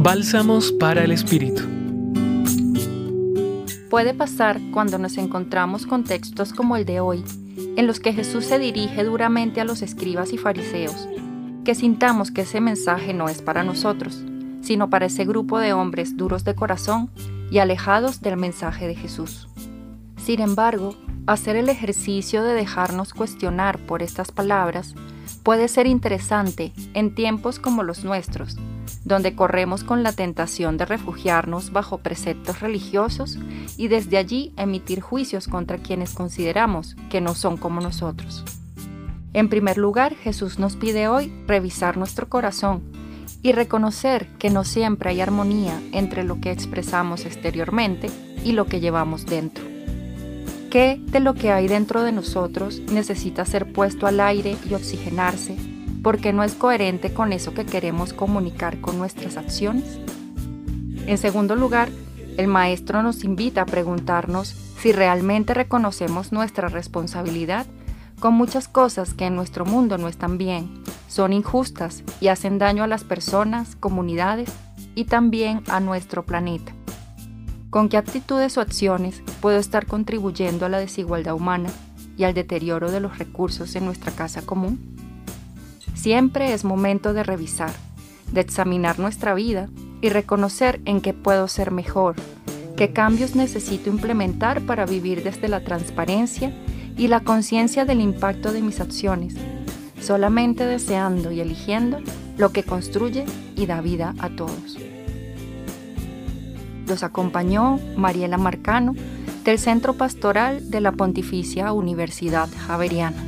Bálsamos para el Espíritu. Puede pasar cuando nos encontramos con textos como el de hoy, en los que Jesús se dirige duramente a los escribas y fariseos, que sintamos que ese mensaje no es para nosotros, sino para ese grupo de hombres duros de corazón y alejados del mensaje de Jesús. Sin embargo, hacer el ejercicio de dejarnos cuestionar por estas palabras puede ser interesante en tiempos como los nuestros, donde corremos con la tentación de refugiarnos bajo preceptos religiosos y desde allí emitir juicios contra quienes consideramos que no son como nosotros. En primer lugar, Jesús nos pide hoy revisar nuestro corazón y reconocer que no siempre hay armonía entre lo que expresamos exteriormente y lo que llevamos dentro. ¿Qué de lo que hay dentro de nosotros necesita ser puesto al aire y oxigenarse porque no es coherente con eso que queremos comunicar con nuestras acciones? En segundo lugar, el maestro nos invita a preguntarnos si realmente reconocemos nuestra responsabilidad con muchas cosas que en nuestro mundo no están bien, son injustas y hacen daño a las personas, comunidades y también a nuestro planeta. ¿Con qué actitudes o acciones puedo estar contribuyendo a la desigualdad humana y al deterioro de los recursos en nuestra casa común? Siempre es momento de revisar, de examinar nuestra vida y reconocer en qué puedo ser mejor, qué cambios necesito implementar para vivir desde la transparencia y la conciencia del impacto de mis acciones, solamente deseando y eligiendo lo que construye y da vida a todos. Los acompañó Mariela Marcano del Centro Pastoral de la Pontificia Universidad Javeriana.